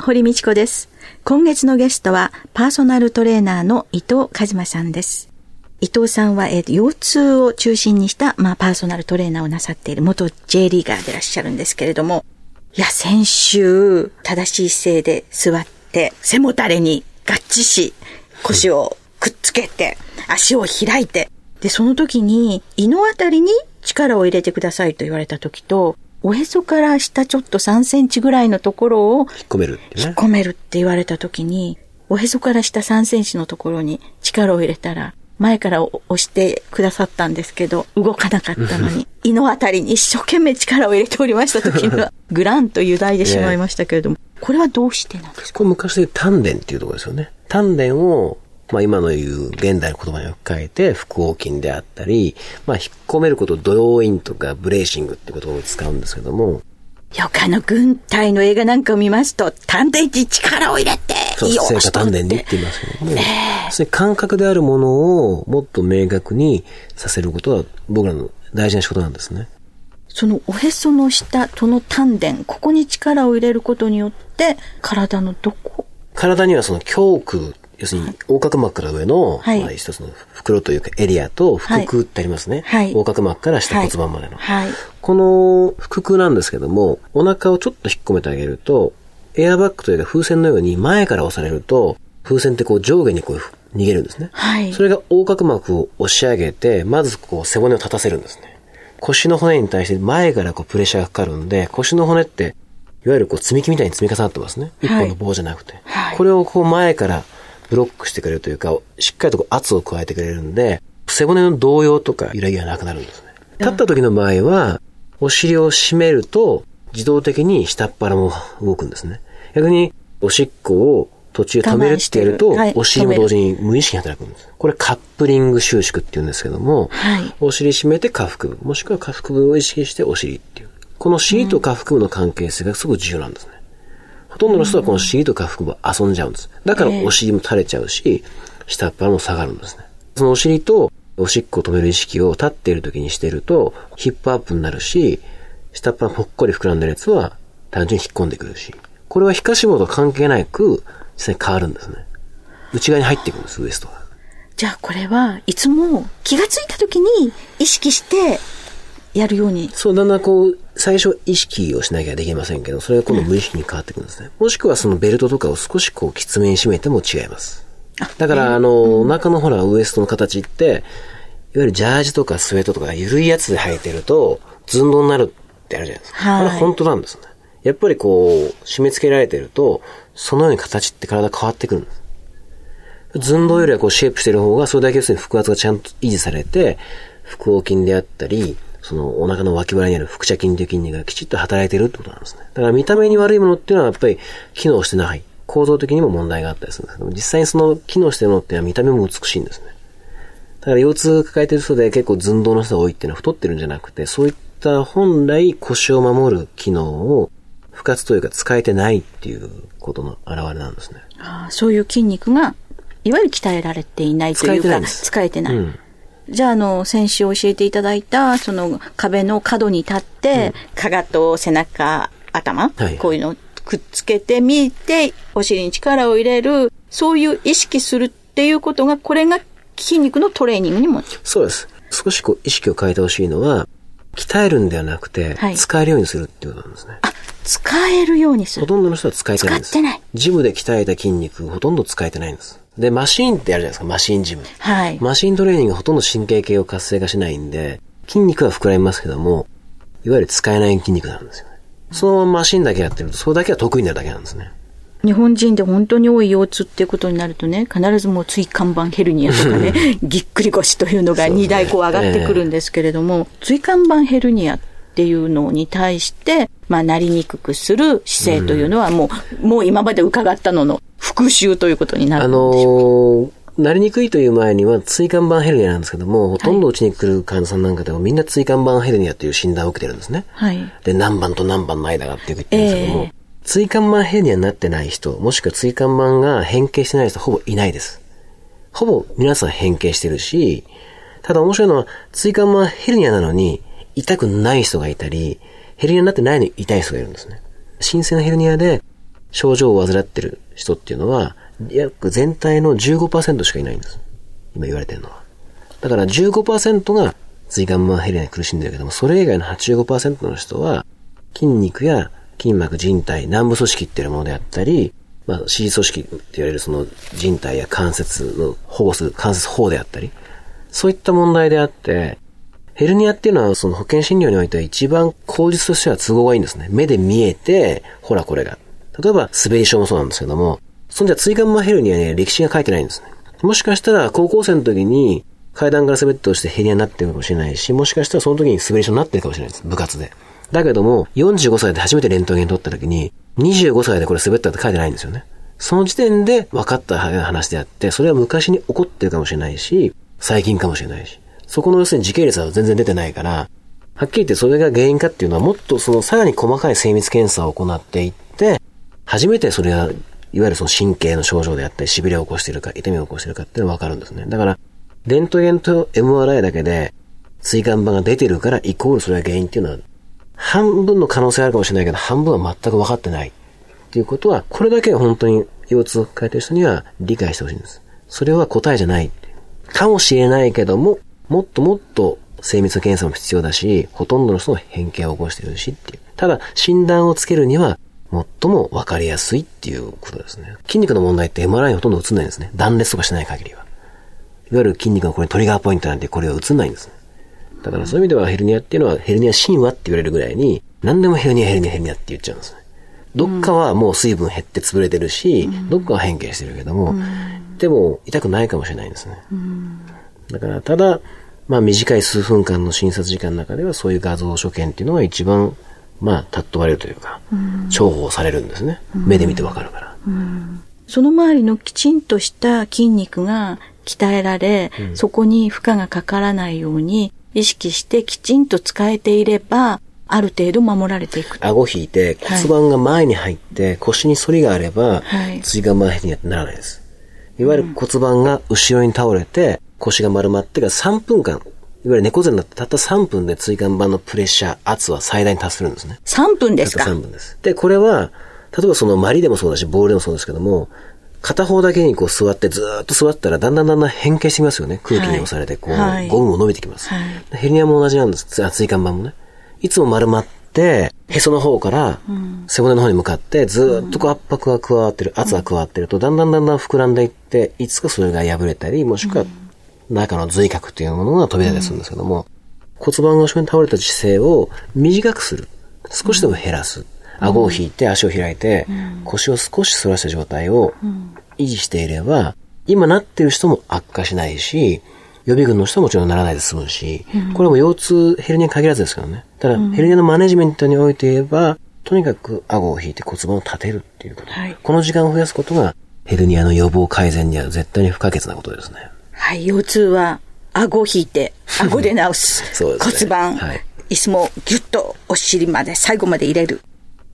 堀道子です。今月のゲストはパーソナルトレーナーの伊藤和馬さんです。伊藤さんは、えー、腰痛を中心にした、まあ、パーソナルトレーナーをなさっている元 J リーガーでいらっしゃるんですけれども、いや、先週、正しい姿勢で座って、背もたれに合致し、腰をくっつけて、足を開いて、で、その時に、胃のあたりに力を入れてくださいと言われた時と、おへそから下ちょっと3センチぐらいのところを、引っ込めるって、ね、引っ込めるって言われた時に、おへそから下3センチのところに力を入れたら、前から押してくださったんですけど、動かなかったのに、胃のあたりに一生懸命力を入れておりました時には、グランと油断でしまいましたけれども、これはどうしてなんですか？これ昔で丹田っていうところですよね。丹田を、まあ今の言う現代の言葉に置き換えて、腹横筋であったり、まあ引っ込めることをドローインとかブレーシングってことを使うんですけども、よくあの軍隊の映画なんかを見ますと、丹田に力を入れて、そう、成果丹田にって言いますけども、え。ー、それ感覚であるものをもっと明確にさせることは僕らの大事な仕事なんですね。そのおへその下、その丹田、ここに力を入れることによって、体のどこ？体にはその胸腔要するに、横隔膜から上の、はい、まあ、一つの袋というかエリアと腹腔ってありますね。はい、横隔膜から下骨盤までの。はい、この腹腔なんですけども、お腹をちょっと引っ込めてあげると、エアバッグというか風船のように前から押されると、風船ってこう上下にこう逃げるんですね。はい、それが横隔膜を押し上げて、まずこう背骨を立たせるんですね。腰の骨に対して前からこうプレッシャーがかかるんで、腰の骨って、いわゆるこう積み木みたいに積み重なってますね。一本の棒じゃなくて。はい、これをこう前からブロックしてくれるというか、しっかりと圧を加えてくれるんで、背骨の動揺とか揺らぎがなくなるんですね。立った時の場合は、お尻を締めると、自動的に下っ腹も動くんですね。逆に、おしっこを途中止めるってやると、お尻も同時に無意識に働くんです。これカップリング収縮って言うんですけども、はい、お尻締めて下腹部、もしくは下腹部を意識してお尻っていう。この尻と下腹部の関係性がすごく重要なんですね。ほとんどの人はこの尻と下腹部遊んじゃうんです。だからお尻も垂れちゃうし、下っ腹も下がるんですね。そのお尻とおしっこを止める意識を立っている時にしてると、ヒップアップになるし、下っ腹ぽっこり膨らんでるやつは単純に引っ込んでくるし、これは皮下脂肪と関係なく、実際に変わるんですね。内側に入っていくんです、ウエストが。じゃあこれはいつも気がついた時に意識してやるように。そう、だんだんこう、最初意識をしなきゃできませんけど、それが今度無意識に変わってくるんですね。もしくはそのベルトとかを少しこうきつめに締めても違います。だから、あの、お腹のほら、ウエストの形って、いわゆるジャージとかスウェットとか緩いやつで履いてると、寸胴になるってあるじゃないですか。はい、あれ本当なんですね。やっぱりこう、締め付けられてると、そのように形って体変わってくるんです。寸胴よりはこうシェイプしてる方が、それだけ要するに腹圧がちゃんと維持されて、腹横筋であったり、そのお腹の脇腹にある腹斜筋という筋肉がきちっと働いてるってことなんですね。だから見た目に悪いものっていうのはやっぱり機能してない。構造的にも問題があったりするんですけど実際にその機能してるものっていうのは見た目も美しいんですね。だから腰痛抱えてる人で結構寸胴の人が多いっていうのは太ってるんじゃなくて、そういった本来腰を守る機能を不活というか使えてないっていうことの表れなんですね。ああそういう筋肉が、いわゆる鍛えられていないというか、使えてない。使えてない。うんじゃあ、あの、先週教えていただいた、その壁の角に立って、うん、かがと背中、頭、はい、こういうのをくっつけてみて、お尻に力を入れる、そういう意識するっていうことが、これが筋肉のトレーニングにも。そうです。少しこう意識を変えてほしいのは、鍛えるんではなくて、はい、使えるようにするっていうことなんですね。あ、使えるようにする。ほとんどの人は使えてないんです。使ってない。ジムで鍛えた筋肉、ほとんど使えてないんです。で、マシーンってあるじゃないですか、マシーンジム。はい。マシーントレーニングほとんど神経系を活性化しないんで、筋肉は膨らみますけども、いわゆる使えない筋肉なんですよね。そのマシンだけやってると、それだけは得意になるだけなんですね。日本人で本当に多い腰痛っていうことになるとね、必ずもう椎間板ヘルニアとかね、ぎっくり腰というのが2台こう上がってくるんですけれども、椎間板ヘルニアっっていうのに対して、まあ、なりにくくする姿勢というのはもう、うん、もう今まで伺ったのの復習ということになるんでしょうか？あのーなりにくいという前には椎間板ヘルニアなんですけども、ほとんどうちに来る患者さんなんかでもみんな椎間板ヘルニアという診断を受けてるんですね。はい。で、何番と何番の間がって言ってるんですけども、えー、椎間板ヘルニアになってない人、もしくは椎間板が変形してない人ほぼいないです。ほぼ皆さん変形してるし、ただ面白いのは、椎間板ヘルニアなのに痛くない人がいたり、ヘルニアになってないのに痛い人がいるんですね。新鮮なヘルニアで症状を患ってる人っていうのは、約全体の15%しかいないんです。今言われてるのは。だから15%が椎間板ヘルニアに苦しんでるけども、それ以外の85%の人は、筋肉や筋膜人体、軟部組織っていうものであったり、まあ、支持組織って言われるその人体や関節の保護する関節法であったり、そういった問題であって、ヘルニアっていうのはその保険診療においては一番口実としては都合がいいんですね。目で見えて、ほらこれが。例えば、滑り症もそうなんですけども、そんじゃ椎間板ヘルニアには歴史が書いてないんですね。もしかしたら高校生の時に階段から滑って落ちてヘルニアになってるかもしれないし、もしかしたらその時に滑り症になってるかもしれないです。部活で。だけども、45歳で初めてレントゲン取った時に、25歳でこれ滑ったって書いてないんですよね。その時点で分かった話であって、それは昔に起こってるかもしれないし、最近かもしれないし。そこの要するに時系列は全然出てないから、はっきり言ってそれが原因かっていうのはもっとそのさらに細かい精密検査を行っていって、初めてそれがいわゆるその神経の症状であったり、痺れを起こしてるか、痛みを起こしてるかっていうのがわかるんですね。だから、レントゲンと MRI だけで、椎間板が出てるから、イコールそれが原因っていうのは、半分の可能性あるかもしれないけど、半分は全く分かってない。っていうことは、これだけ本当に腰痛を抱えてる人には理解してほしいんです。それは答えじゃない。かもしれないけども、もっともっと精密な検査も必要だし、ほとんどの人も変形を起こしてるしっていう。ただ、診断をつけるには、最も分かりやすいっていうことですね。筋肉の問題って MRI にほとんど映んないんですね。断裂とかしない限りは。いわゆる筋肉のこれトリガーポイントなんてこれは映んないんですね。だからそういう意味ではヘルニアっていうのはヘルニア神話って言われるぐらいに、何でもヘルニアヘルニアヘルニアって言っちゃうんですね。どっかはもう水分減って潰れてるし、うん、どっかは変形してるけども、うん、でも痛くないかもしれないんですね。うん、だから、ただ、まあ短い数分間の診察時間の中ではそういう画像所見っていうのが一番まあ、尊ばれるというか、重宝されるんですね。目で見てわかるから。その周りのきちんとした筋肉が鍛えられ、うん、そこに負荷がかからないように意識してきちんと使えていれば、ある程度守られていく。顎引いて骨盤が前に入って、腰に反りがあれば、はい、椎間板ヘルニアってならないです。いわゆる骨盤が後ろに倒れて、腰が丸まってから3分間いわゆる猫背になってたった3分で椎間板のプレッシャー、圧は最大に達するんですね。3分ですか？たった3分です。で、これは、例えばそのマリでもそうだし、ボールでもそうですけども、片方だけにこう座ってずっと座ったらだんだんだんだん変形してきますよね。空気に押されて、こう、はい、ゴムも伸びてきます、はい。ヘルニアも同じなんです。椎間板もね。いつも丸まって、へその方から背骨の方に向かってずっとこう圧迫が加わってる、圧が加わってると、だんだんだんだん膨らんでいって、いつかそれが破れたり、もしくは中の髄核というものが飛び出するんですけども、骨盤が後ろに倒れた姿勢を短くする。少しでも減らす。顎を引いて足を開いて、腰を少し反らした状態を維持していれば、今なってる人も悪化しないし、予備軍の人ももちろんならないで済むし、これも腰痛、ヘルニアに限らずですけどね。ただ、ヘルニアのマネジメントにおいて言えば、とにかく顎を引いて骨盤を立てるっていうこと。はい、この時間を増やすことが、ヘルニアの予防改善には絶対に不可欠なことですね。はい、腰痛は顎を引いて、顎で治す。そうですね、骨盤、はい、椅子もぎゅっとお尻まで、最後まで入れる。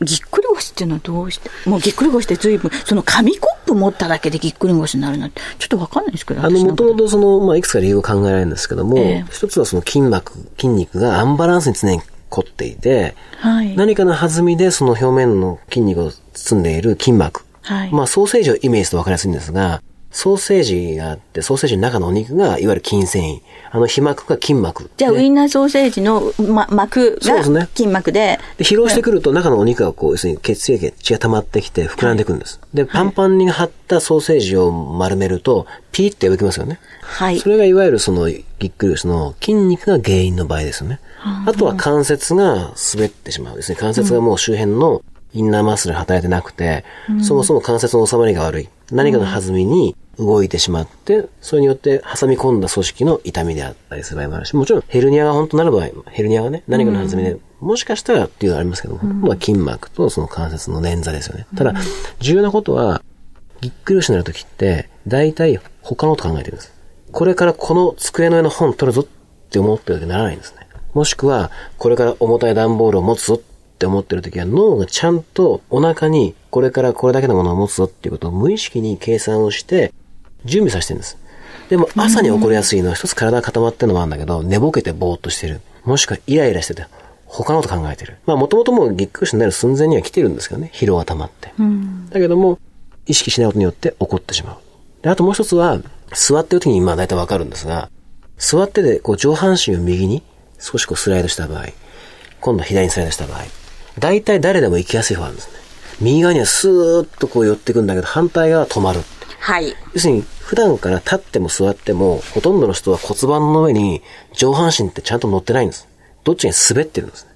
ぎっくり腰っていうのはどうして、もうぎっくり腰って随分、その紙コップ持っただけでぎっくり腰になるなんて、ちょっとわかんないですけど。あの、もともとその、まあ、いくつか理由を考えられるんですけども、えー、一つはその筋膜、筋肉がアンバランスに常に凝っていて、はい、何かの弾みでその表面の筋肉を包んでいる筋膜、はい、まあ、ソーセージをイメージするとわかりやすいんですが、ソーセージがあって、ソーセージの中のお肉が、いわゆる筋繊維。あの、皮膜が筋膜。じゃあ、ウインナーソーセージの、ま、膜が筋膜で。で、疲労してくると中のお肉がこう、要するに血液、血が溜まってきて膨らんでくるんです。はい、で、パンパンに張ったソーセージを丸めると、ピーって破きますよね。はい。それがいわゆるその、ぎっくり腰の筋肉が原因の場合ですよね。あとは関節が滑ってしまうですね。関節がもう周辺のインナーマッスル働いてなくて、うん、そもそも関節の収まりが悪い。何かの弾みに動いてしまって、それによって挟み込んだ組織の痛みであったりする場合もあるし、もちろんヘルニアが本当なる場合、ヘルニアがね、何かの弾みで、もしかしたらっていうのはありますけど、ほとんどは筋膜とその関節の捻挫ですよね。ただ、重要なことは、ぎっくり腰になるときって、大体他のこと考えてるんです。これからこの机の上の本取るぞって思ってるわけにならないんですね。もしくは、これから重たい段ボールを持つぞって思ってるときは脳がちゃんとお腹にこれからこれだけのものを持つぞっていうことを無意識に計算をして準備させてるんです。でも朝に起こりやすいのは一つ体が固まってるのもあるんだけど、寝ぼけてぼーっとしてる。もしくはイライラしてて、他のこと考えてる。まあもともともうぎっくりになる寸前には来てるんですけどね。疲労が溜まって。だけども、意識しないことによって起こってしまう。で、あともう一つは、座ってる時にまあ大体わかるんですが、座ってでこう上半身を右に少しこうスライドした場合、今度は左にスライドした場合、大体誰でも行きやすい方なんですね。右側にはスーッとこう寄ってくんだけど、反対側は止まる。はい。要するに、普段から立っても座っても、ほとんどの人は骨盤の上に上半身ってちゃんと乗ってないんです。どっちかに滑ってるんですね。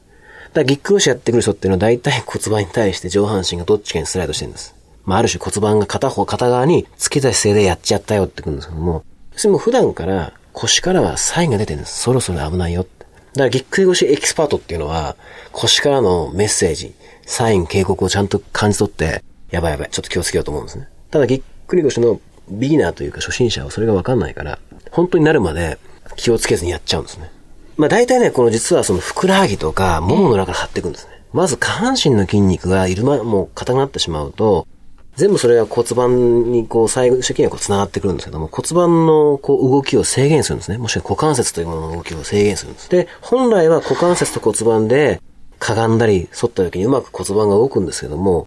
だからぎっくり腰やってくる人っていうのは大体骨盤に対して上半身がどっちかにスライドしてるんです。まあ、ある種骨盤が片方、片側につけた姿勢でやっちゃったよってくるんですけども、要するにも普段から腰からはサインが出てるんです。そろそろ危ないよって。だからぎっくり腰エキスパートっていうのは、腰からのメッセージ、サイン、警告をちゃんと感じ取って、やばいやばい、ちょっと気をつけようと思うんですね。ただぎっくり腰のビギナーというか初心者はそれがわかんないから、本当になるまで気をつけずにやっちゃうんですね。まあ大体ね、この実はそのふくらはぎとか、ももの中張っていくんですね。まず下半身の筋肉がいるま、もう硬くなってしまうと、全部それが骨盤にこう最終的にはこう繋がってくるんですけども、骨盤のこう動きを制限するんですね。もしくは股関節というものの動きを制限するんです。で、本来は股関節と骨盤でかがんだり反った時にうまく骨盤が動くんですけども、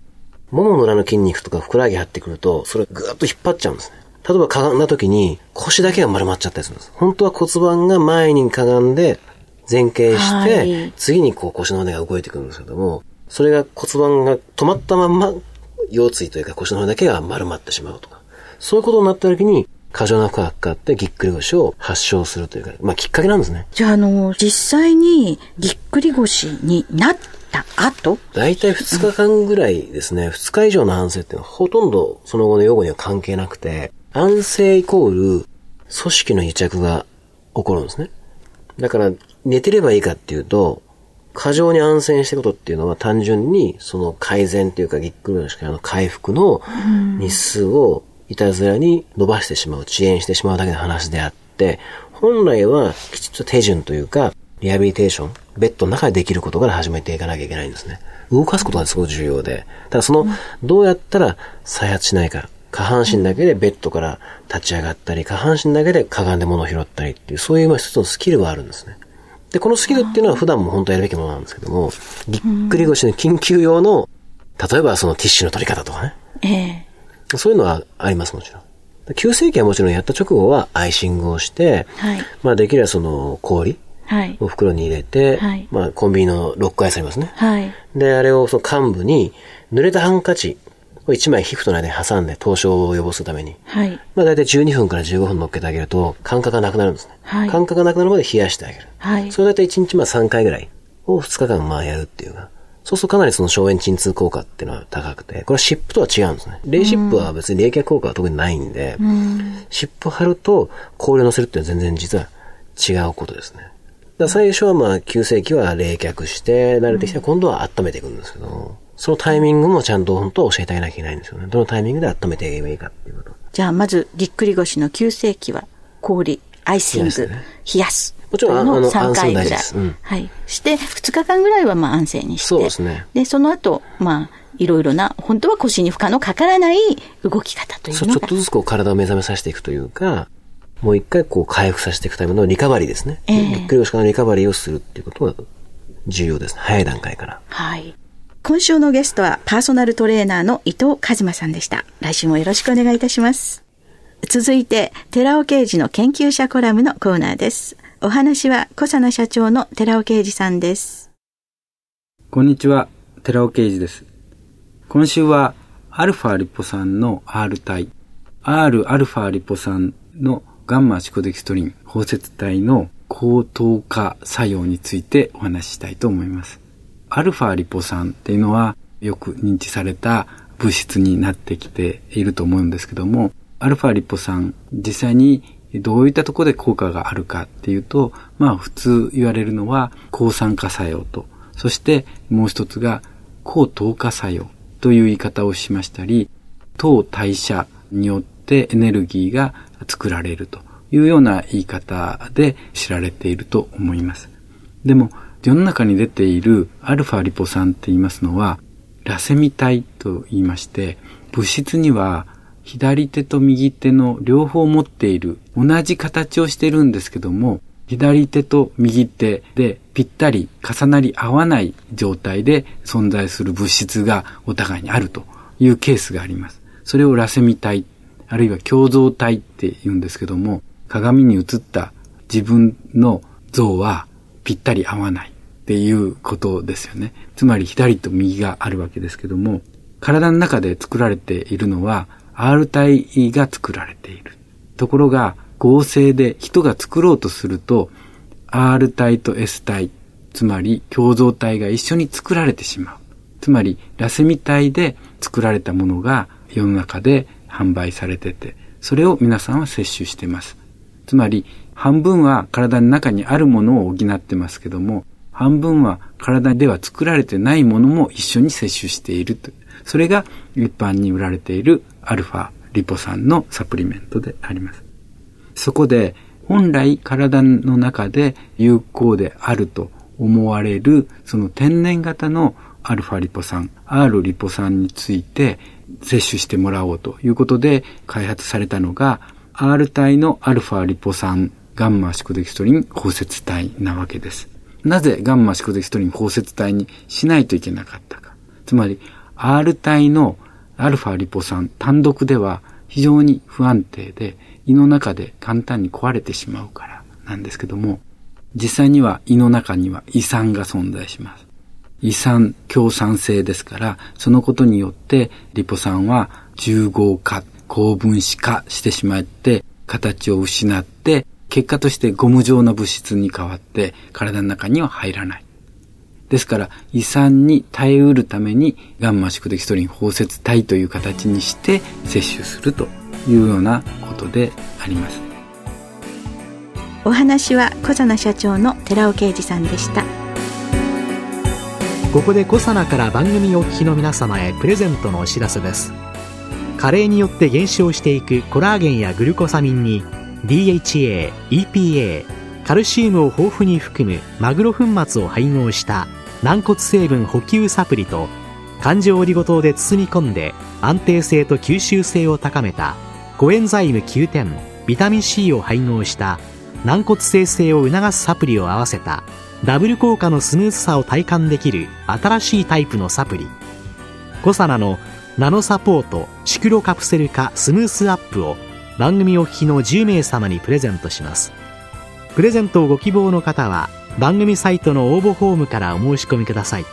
ももの裏の筋肉とかふくらはぎ張ってくると、それぐーっと引っ張っちゃうんですね。例えばかがんだ時に腰だけが丸まっちゃったりするんです。本当は骨盤が前にかがんで前傾して、はい、次にこう腰の骨が動いてくるんですけども、それが骨盤が止まったまんま腰椎というか腰の骨だけが丸まってしまうとか、そういうことになった時に過剰な負荷がかかってぎっくり腰を発症するというか、まあきっかけなんですね。じゃあ、あの、実際にぎっくり腰になった後大体2日間ぐらいですね、うん、2日以上の安静っていうのはほとんどその後の用語には関係なくて、安静イコール組織の癒着が起こるんですね。だから寝てればいいかっていうと、過剰に安静してることっていうのは単純にその改善というかぎっくりのしかの回復の日数をいたずらに伸ばしてしまう、遅延してしまうだけの話であって、本来はきちっと手順というか、リハビリテーション、ベッドの中でできることから始めていかなきゃいけないんですね。動かすことがすごく重要で。ただその、どうやったら再発しないか。下半身だけでベッドから立ち上がったり、下半身だけでかがんで物を拾ったりっていう、そういうまあ一つのスキルはあるんですね。で、このスキルっていうのは普段も本当やるべきものなんですけども、ぎっくり腰の緊急用の、例えばそのティッシュの取り方とかね。ええそういうのはあります、もちろん。急性期はもちろんやった直後はアイシングをして、はい、まあできればその氷を袋に入れて、はい、まあコンビニのロックアイスありますね。はい、で、あれをその幹部に濡れたハンカチ1枚皮膚との間に挟んで凍傷を予防するために。はい。まあ大体12分から15分乗っけてあげると感覚がなくなるんですね。はい。感覚がなくなるまで冷やしてあげる。はい。それ大体1日まあ3回ぐらいを2日間まあやるっていうか。そうするとかなりその消炎鎮痛効果っていうのは高くて、これは湿布とは違うんですね。冷湿布は別に冷却効果は特にないんで、うん、湿布貼ると氷を乗せるっていうのは全然実は違うことですね。だ最初はまあ急性期は冷却して、慣れてきたら今度は温めていくんですけど、そのタイミングもちゃんと本当は教えてあげなきゃいけないんですよね。どのタイミングで温めてあげればいいかっていうこと。じゃあ、まず、ぎっくり腰の急性期は、氷、アイシング、冷やす。もちろん、あの、3回ぐらい。うん、はい。して、2日間ぐらいはまあ安静にして。そうですね。で、その後、まあ、いろいろな、本当は腰に負荷のかからない動き方というのが。そう、ちょっとずつこう体を目覚めさせていくというか、もう一回こう回復させていくためのリカバリーですね。えー、ぎっくり腰からのリカバリーをするっていうことが重要ですね。早い段階から。はい。今週のゲストはパーソナルトレーナーの伊藤和馬さんでした。来週もよろしくお願いいたします。続いて、寺尾刑事の研究者コラムのコーナーです。お話は小佐奈社長の寺尾刑事さんです。こんにちは、寺尾刑事です。今週は、アルファリポ酸の R 体、R アルファリポ酸のガンマシコデキストリン包摂体の高等化作用についてお話ししたいと思います。アルファリポ酸っていうのはよく認知された物質になってきていると思うんですけども、アルファリポ酸、実際にどういったところで効果があるかっていうと、まあ普通言われるのは抗酸化作用と、そしてもう一つが抗糖化作用という言い方をしましたり、糖代謝によってエネルギーが作られるというような言い方で知られていると思います。でも、世の中に出ているアルファリポ酸って言いますのは、ラセミ体と言いまして、物質には左手と右手の両方持っている同じ形をしてるんですけども、左手と右手でぴったり重なり合わない状態で存在する物質がお互いにあるというケースがあります。それをラセミ体、あるいは共造体って言うんですけども、鏡に映った自分の像はぴったり合わないっていうことですよね。つまり左と右があるわけですけども、体の中で作られているのは R 体が作られている。ところが合成で人が作ろうとすると R 体と S 体、つまり共造体が一緒に作られてしまう。つまりラセミ体で作られたものが世の中で販売されてて、それを皆さんは摂取してます。つまり半分は体の中にあるものを補ってますけども、半分は体では作られてないものも一緒に摂取していると。それが一般に売られているアルファリポ酸のサプリメントであります。そこで本来体の中で有効であると思われるその天然型のアルファリポ酸、R リポ酸について摂取してもらおうということで開発されたのが R 体のアルファリポ酸ガンマシコデキストリン包摂体なわけです。なぜガンマシコデキストリン包摂体にしないといけなかったか。つまり R 体のアルファリポ酸単独では非常に不安定で胃の中で簡単に壊れてしまうからなんですけども、実際には胃の中には胃酸が存在します。胃酸共産性ですから、そのことによってリポ酸は重合化、高分子化してしまって、形を失って、結果としてゴム状の物質に変わって体の中には入らない。ですから、胃酸に耐えうるために、ガンマ宿敵ストリン包摂体という形にして摂取するというようなことであります。お話は小佐奈社長の寺尾啓二さんでした。ここで小佐奈から番組お聞きの皆様へプレゼントのお知らせです。加齢によって減少していくコラーゲンやグルコサミンに DHA、EPA、カルシウムを豊富に含むマグロ粉末を配合した軟骨成分補給サプリと環状オリゴ糖で包み込んで安定性と吸収性を高めたコエンザイム9点ビタミン C を配合した軟骨生成を促すサプリを合わせたダブル効果のスムーズさを体感できる新しいタイプのサプリ。コサナのナノサポートシクロカプセル化スムースアップを番組お聞きの10名様にプレゼントします。プレゼントをご希望の方は番組サイトの応募フォームからお申し込みください。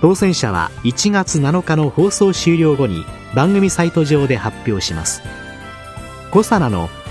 当選者は1月7日の放送終了後に番組サイト上で発表します。コサナの